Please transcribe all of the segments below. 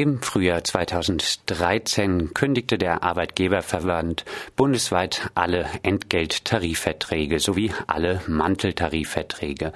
Im Frühjahr 2013 kündigte der Arbeitgeberverband bundesweit alle Entgelttarifverträge sowie alle Manteltarifverträge.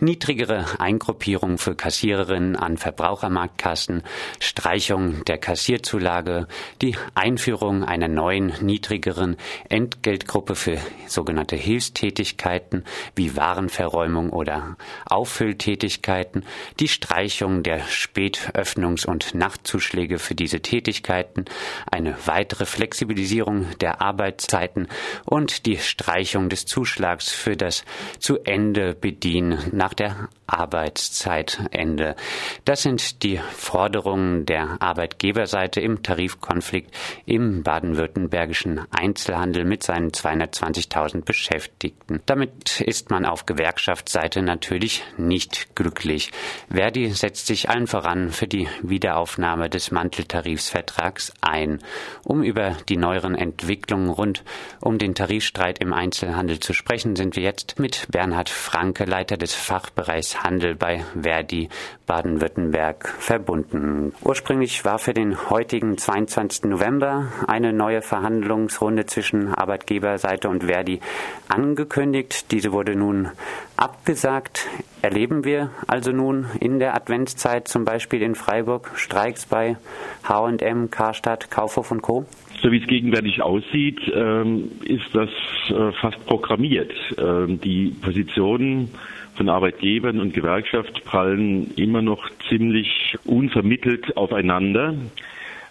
Niedrigere Eingruppierung für Kassiererinnen an Verbrauchermarktkassen, Streichung der Kassierzulage, die Einführung einer neuen niedrigeren Entgeltgruppe für sogenannte Hilfstätigkeiten wie Warenverräumung oder Auffülltätigkeiten, die Streichung der Spätöffnungs- und Nacht Nachtzuschläge für diese Tätigkeiten, eine weitere Flexibilisierung der Arbeitszeiten und die Streichung des Zuschlags für das zu Ende bedienen. Nach der Arbeitszeitende. Das sind die Forderungen der Arbeitgeberseite im Tarifkonflikt im baden-württembergischen Einzelhandel mit seinen 220.000 Beschäftigten. Damit ist man auf Gewerkschaftsseite natürlich nicht glücklich. Verdi setzt sich allen voran für die Wiederaufnahme des Manteltarifsvertrags ein. Um über die neueren Entwicklungen rund um den Tarifstreit im Einzelhandel zu sprechen, sind wir jetzt mit Bernhard Franke, Leiter des Fachbereichs Handel bei Verdi Baden-Württemberg verbunden. Ursprünglich war für den heutigen 22. November eine neue Verhandlungsrunde zwischen Arbeitgeberseite und Verdi angekündigt. Diese wurde nun abgesagt. Erleben wir also nun in der Adventszeit zum Beispiel in Freiburg Streiks bei H&M, Karstadt, Kaufhof und Co.? So wie es gegenwärtig aussieht, ähm, ist das äh, fast programmiert. Ähm, die Positionen von Arbeitgebern und Gewerkschaft prallen immer noch ziemlich unvermittelt aufeinander.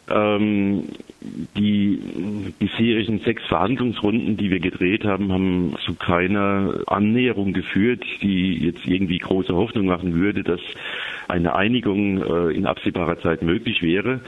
Ähm, die bisherigen sechs Verhandlungsrunden, die wir gedreht haben, haben zu keiner Annäherung geführt, die jetzt irgendwie große Hoffnung machen würde, dass eine Einigung äh, in absehbarer Zeit möglich wäre.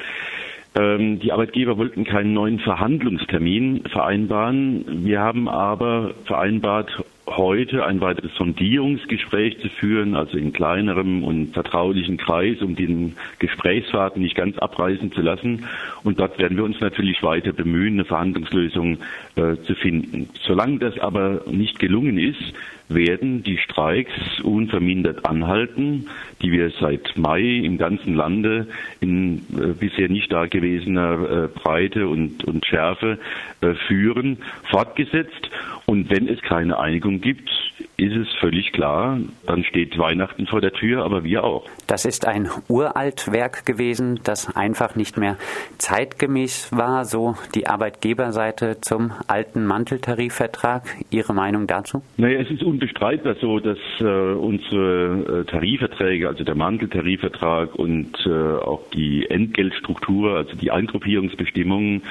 Ähm, die Arbeitgeber wollten keinen neuen Verhandlungstermin vereinbaren. Wir haben aber vereinbart, heute ein weiteres Sondierungsgespräch zu führen, also in kleinerem und vertraulichen Kreis, um den Gesprächsfaden nicht ganz abreißen zu lassen. Und dort werden wir uns natürlich weiter bemühen, eine Verhandlungslösung äh, zu finden. Solange das aber nicht gelungen ist, werden die Streiks unvermindert anhalten, die wir seit Mai im ganzen Lande in äh, bisher nicht dagewesener äh, Breite und, und Schärfe äh, führen, fortgesetzt. Und wenn es keine Einigung gibt, ist es völlig klar, dann steht Weihnachten vor der Tür, aber wir auch. Das ist ein uralt Werk gewesen, das einfach nicht mehr zeitgemäß war, so die Arbeitgeberseite zum alten Manteltarifvertrag. Ihre Meinung dazu? Naja, es ist unbestreitbar so, dass äh, unsere äh, Tarifverträge, also der Manteltarifvertrag und äh, auch die Entgeltstruktur, also die Eingruppierungsbestimmungen,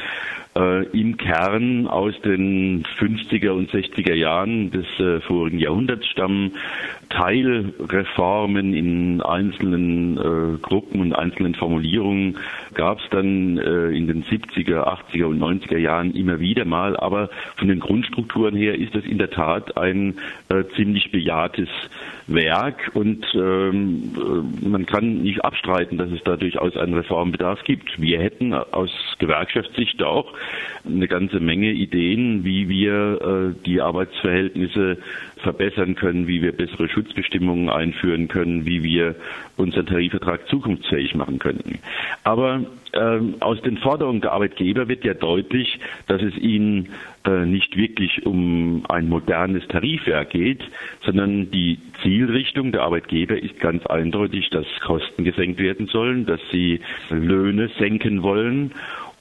äh, im Kern aus den 50er und 60er Jahren des äh, vorigen Jahrhunderts stammen. Teilreformen in einzelnen äh, Gruppen und einzelnen Formulierungen gab es dann äh, in den 70er, 80er und 90er Jahren immer wieder mal, aber von den Grundstrukturen her ist das in der Tat ein äh, ziemlich bejahtes Werk und ähm, äh, man kann nicht abstreiten, dass es da durchaus einen Reformbedarf gibt. Wir hätten aus Gewerkschaftssicht auch eine ganze Menge Ideen, wie wir äh, die Arbeitsverhältnisse verbessern können, wie wir bessere Schutzbestimmungen einführen können, wie wir unseren Tarifvertrag zukunftsfähig machen könnten. Aber ähm, aus den Forderungen der Arbeitgeber wird ja deutlich, dass es ihnen äh, nicht wirklich um ein modernes Tarifwerk geht, sondern die Zielrichtung der Arbeitgeber ist ganz eindeutig, dass Kosten gesenkt werden sollen, dass sie Löhne senken wollen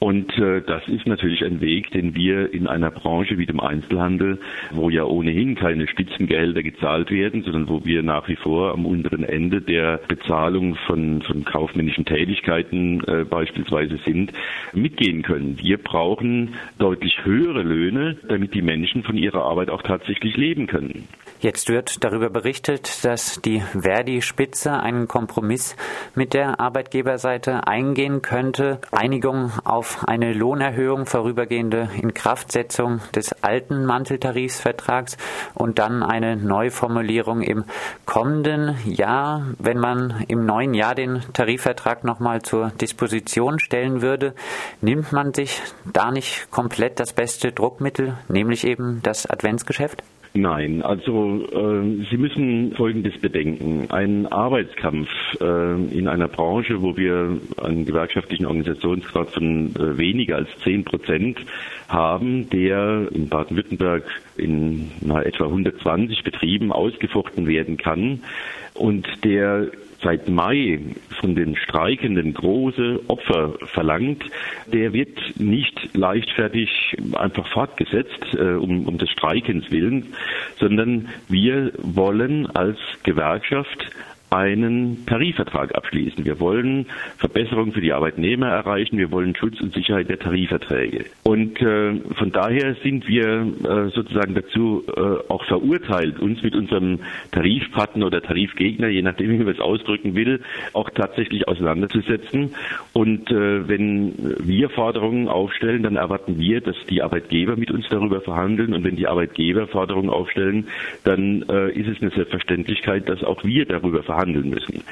und äh, das ist natürlich ein Weg, den wir in einer Branche wie dem Einzelhandel, wo ja ohnehin keine Spitzengehälter gezahlt werden, sondern wo wir nach wie vor am unteren Ende der Bezahlung von, von kaufmännischen Tätigkeiten äh, beispielsweise sind, mitgehen können. Wir brauchen deutlich höhere Löhne, damit die Menschen von ihrer Arbeit auch tatsächlich leben können. Jetzt wird darüber berichtet, dass die Verdi-Spitze einen Kompromiss mit der Arbeitgeberseite eingehen könnte. Einigung auf eine Lohnerhöhung, vorübergehende Inkraftsetzung des alten Manteltarifsvertrags und dann eine Neuformulierung im kommenden Jahr. Wenn man im neuen Jahr den Tarifvertrag nochmal zur Disposition stellen würde, nimmt man sich da nicht komplett das beste Druckmittel, nämlich eben das Adventsgeschäft? Nein, also äh, Sie müssen Folgendes bedenken. Ein Arbeitskampf äh, in einer Branche, wo wir einen gewerkschaftlichen Organisationsgrad von äh, weniger als zehn Prozent haben, der in Baden-Württemberg in na, etwa 120 Betrieben ausgefochten werden kann und der seit Mai von den Streikenden große Opfer verlangt, der wird nicht leichtfertig einfach fortgesetzt äh, um, um des Streikens willen, sondern wir wollen als Gewerkschaft einen Tarifvertrag abschließen. Wir wollen Verbesserungen für die Arbeitnehmer erreichen. Wir wollen Schutz und Sicherheit der Tarifverträge. Und äh, von daher sind wir äh, sozusagen dazu äh, auch verurteilt, uns mit unserem Tarifpartner oder Tarifgegner, je nachdem, wie man es ausdrücken will, auch tatsächlich auseinanderzusetzen. Und äh, wenn wir Forderungen aufstellen, dann erwarten wir, dass die Arbeitgeber mit uns darüber verhandeln. Und wenn die Arbeitgeber Forderungen aufstellen, dann äh, ist es eine Selbstverständlichkeit, dass auch wir darüber verhandeln verhandeln müssen.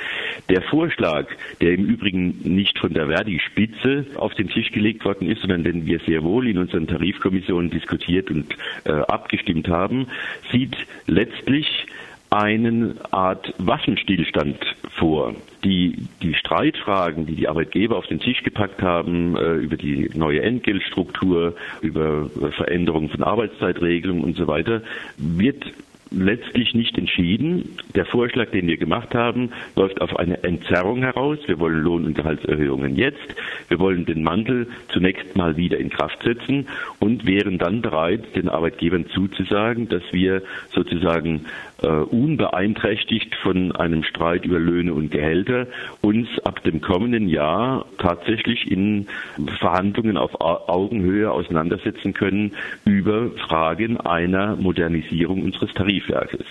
Der Vorschlag, der im Übrigen nicht von der Verdi-Spitze auf den Tisch gelegt worden ist, sondern den wir sehr wohl in unseren Tarifkommissionen diskutiert und äh, abgestimmt haben, sieht letztlich eine Art Waffenstillstand vor. Die, die Streitfragen, die die Arbeitgeber auf den Tisch gepackt haben, äh, über die neue Entgeltstruktur, über Veränderungen von Arbeitszeitregelungen und so weiter, wird letztlich nicht entschieden. Der Vorschlag, den wir gemacht haben, läuft auf eine Entzerrung heraus. Wir wollen Lohn- und Gehaltserhöhungen jetzt. Wir wollen den Mantel zunächst mal wieder in Kraft setzen und wären dann bereit, den Arbeitgebern zuzusagen, dass wir sozusagen äh, unbeeinträchtigt von einem Streit über Löhne und Gehälter uns ab dem kommenden Jahr tatsächlich in Verhandlungen auf Augenhöhe auseinandersetzen können über Fragen einer Modernisierung unseres Factors.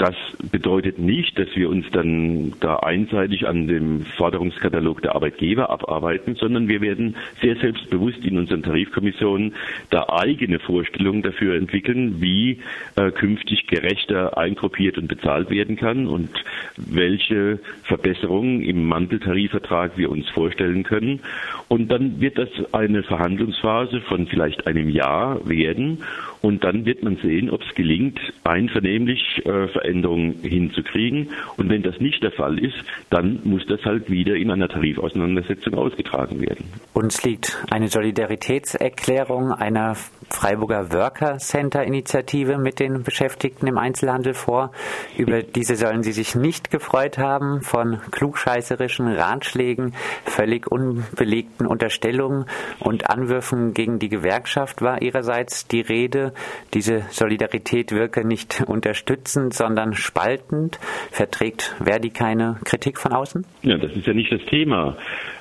Das bedeutet nicht, dass wir uns dann da einseitig an dem Forderungskatalog der Arbeitgeber abarbeiten, sondern wir werden sehr selbstbewusst in unseren Tarifkommissionen da eigene Vorstellungen dafür entwickeln, wie äh, künftig gerechter eingruppiert und bezahlt werden kann und welche Verbesserungen im Manteltarifvertrag wir uns vorstellen können. Und dann wird das eine Verhandlungsphase von vielleicht einem Jahr werden und dann wird man sehen, ob es gelingt, einvernehmlich äh, Veränderungen hinzukriegen. Und wenn das nicht der Fall ist, dann muss das halt wieder in einer Tarifauseinandersetzung ausgetragen werden. Uns liegt eine Solidaritätserklärung einer Freiburger Worker Center Initiative mit den Beschäftigten im Einzelhandel vor. Über diese sollen Sie sich nicht gefreut haben. Von klugscheißerischen Ratschlägen, völlig unbelegten Unterstellungen und Anwürfen gegen die Gewerkschaft war ihrerseits die Rede. Diese Solidarität wirke nicht unterstützend, sondern spaltend. Verträgt Verdi keine Kritik von außen? Ja, das ist ja nicht das Thema.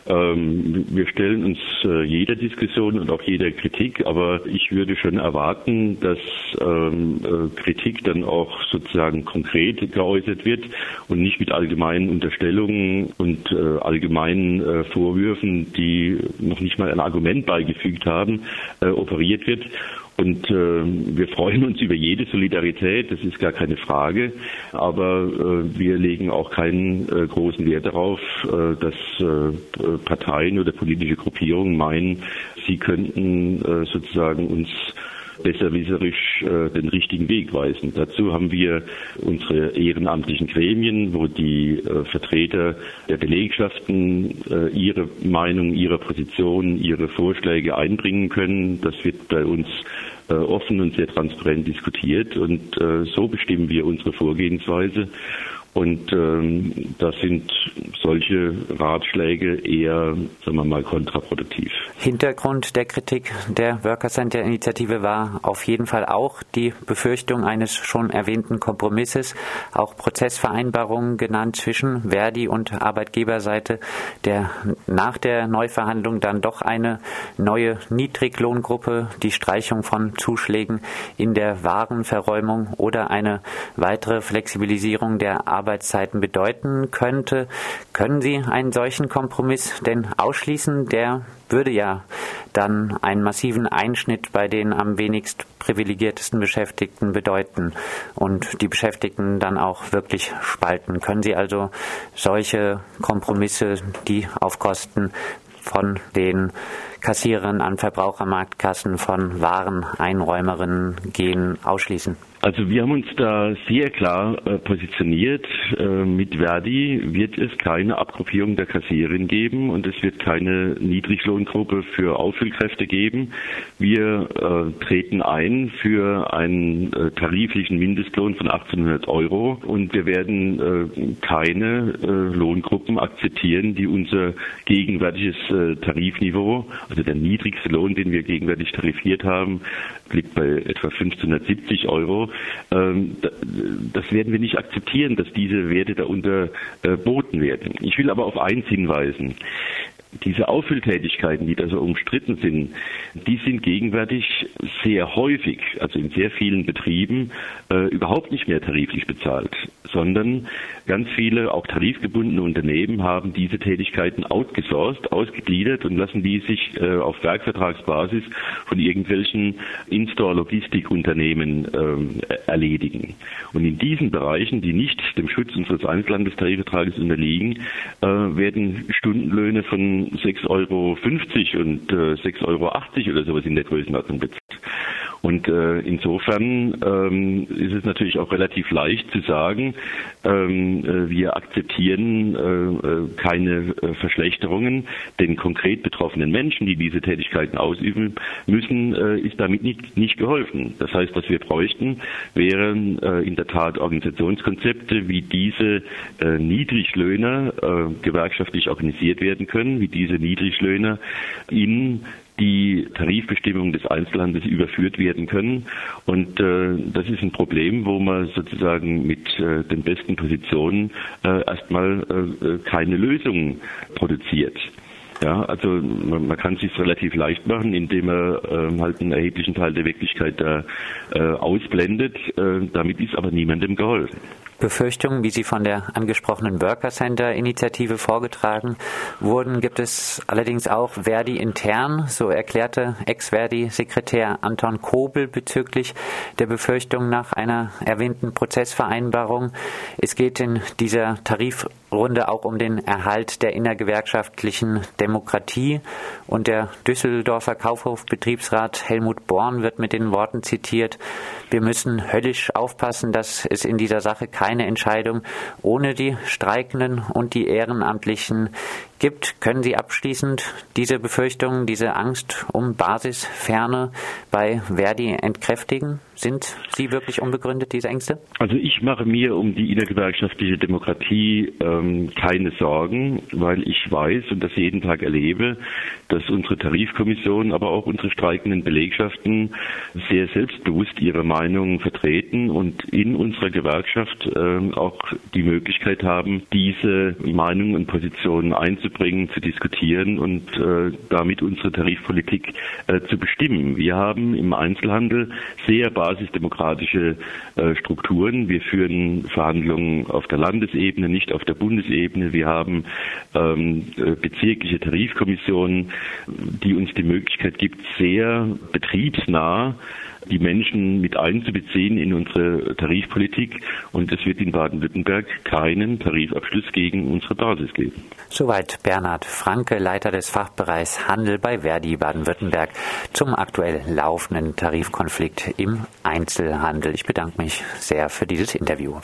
Ähm, wir stellen uns äh, jeder Diskussion und auch jeder Kritik, aber ich würde schon erwarten, dass ähm, äh, Kritik dann auch sozusagen konkret geäußert wird und nicht mit allgemeinen Unterstellungen und äh, allgemeinen Vorwürfen, die noch nicht mal ein Argument beigefügt haben, operiert wird. Und äh, wir freuen uns über jede Solidarität, das ist gar keine Frage. Aber äh, wir legen auch keinen äh, großen Wert darauf, äh, dass äh, Parteien oder politische Gruppierungen meinen, sie könnten äh, sozusagen uns besserwisserisch äh, den richtigen Weg weisen. Dazu haben wir unsere ehrenamtlichen Gremien, wo die äh, Vertreter der Belegschaften äh, ihre Meinung, ihre Position, ihre Vorschläge einbringen können. Das wird bei uns äh, offen und sehr transparent diskutiert und äh, so bestimmen wir unsere Vorgehensweise. Und ähm, da sind solche Ratschläge eher, sagen wir mal, kontraproduktiv. Hintergrund der Kritik der Worker Center Initiative war auf jeden Fall auch die Befürchtung eines schon erwähnten Kompromisses, auch Prozessvereinbarungen genannt zwischen Verdi und Arbeitgeberseite, der nach der Neuverhandlung dann doch eine neue Niedriglohngruppe, die Streichung von Zuschlägen in der Warenverräumung oder eine weitere Flexibilisierung der Arbeitszeiten bedeuten könnte. Können Sie einen solchen Kompromiss denn ausschließen? Der würde ja dann einen massiven Einschnitt bei den am wenigst privilegiertesten Beschäftigten bedeuten und die Beschäftigten dann auch wirklich spalten. Können Sie also solche Kompromisse, die auf Kosten von den Kassiererinnen an Verbrauchermarktkassen von Wareneinräumerinnen gehen, ausschließen? Also wir haben uns da sehr klar äh, positioniert. Äh, mit Verdi wird es keine Abgruppierung der Kassiererin geben und es wird keine Niedriglohngruppe für Auffüllkräfte geben. Wir äh, treten ein für einen tariflichen Mindestlohn von 1800 Euro und wir werden keine Lohngruppen akzeptieren, die unser gegenwärtiges Tarifniveau, also der niedrigste Lohn, den wir gegenwärtig tarifiert haben, liegt bei etwa 1570 Euro ähm, das werden wir nicht akzeptieren, dass diese Werte da unterboten werden. Ich will aber auf eins hinweisen diese Auffülltätigkeiten, die da so umstritten sind, die sind gegenwärtig sehr häufig, also in sehr vielen Betrieben, äh, überhaupt nicht mehr tariflich bezahlt, sondern ganz viele, auch tarifgebundene Unternehmen haben diese Tätigkeiten outgesourced, ausgegliedert und lassen die sich äh, auf Werkvertragsbasis von irgendwelchen In-Store-Logistikunternehmen äh, erledigen. Und in diesen Bereichen, die nicht dem Schutz unseres Einzelhandelstarifvertrages unterliegen, äh, werden Stundenlöhne von 6,50 Euro und äh, 6,80 Euro oder sowas in der Größenordnung bezahlt. Und äh, insofern ähm, ist es natürlich auch relativ leicht zu sagen, ähm, äh, wir akzeptieren äh, äh, keine äh, Verschlechterungen. Den konkret betroffenen Menschen, die diese Tätigkeiten ausüben müssen, äh, ist damit nicht, nicht geholfen. Das heißt, was wir bräuchten, wären äh, in der Tat Organisationskonzepte, wie diese äh, Niedriglöhner äh, gewerkschaftlich organisiert werden können, wie diese Niedriglöhner in die Tarifbestimmungen des Einzelhandels überführt werden können. Und äh, das ist ein Problem, wo man sozusagen mit äh, den besten Positionen äh, erstmal äh, äh keine Lösung produziert. Ja, also man, man kann es sich relativ leicht machen, indem man äh, halt einen erheblichen Teil der Wirklichkeit da äh, ausblendet. Äh, damit ist aber niemandem geholfen. Befürchtungen, wie sie von der angesprochenen Worker Center Initiative vorgetragen wurden, gibt es allerdings auch Verdi intern, so erklärte Ex-Verdi-Sekretär Anton Kobel bezüglich der Befürchtung nach einer erwähnten Prozessvereinbarung. Es geht in dieser Tarifrunde auch um den Erhalt der innergewerkschaftlichen Demokratie und der Düsseldorfer Kaufhofbetriebsrat Helmut Born wird mit den Worten zitiert, wir müssen höllisch aufpassen, dass es in dieser Sache keine Entscheidung. Ohne die Streikenden und die Ehrenamtlichen gibt. Können Sie abschließend diese Befürchtungen, diese Angst um Basisferne bei Verdi entkräftigen? Sind sie wirklich unbegründet, diese Ängste? Also ich mache mir um die innergewerkschaftliche Demokratie ähm, keine Sorgen, weil ich weiß und das jeden Tag erlebe, dass unsere Tarifkommission, aber auch unsere streikenden Belegschaften sehr selbstbewusst ihre Meinungen vertreten und in unserer Gewerkschaft ähm, auch die Möglichkeit haben, diese Meinungen und Positionen einzubringen, zu diskutieren und äh, damit unsere Tarifpolitik äh, zu bestimmen. Wir haben im Einzelhandel sehr basisdemokratische äh, Strukturen. Wir führen Verhandlungen auf der Landesebene, nicht auf der Bundesebene. Wir haben ähm, äh, bezirkliche Tarifkommissionen, die uns die Möglichkeit gibt, sehr betriebsnah die Menschen mit einzubeziehen in unsere Tarifpolitik. Und es wird in Baden-Württemberg keinen Tarifabschluss gegen unsere Basis geben. Soweit Bernhard Franke, Leiter des Fachbereichs Handel bei Verdi Baden-Württemberg zum aktuell laufenden Tarifkonflikt im Einzelhandel. Ich bedanke mich sehr für dieses Interview.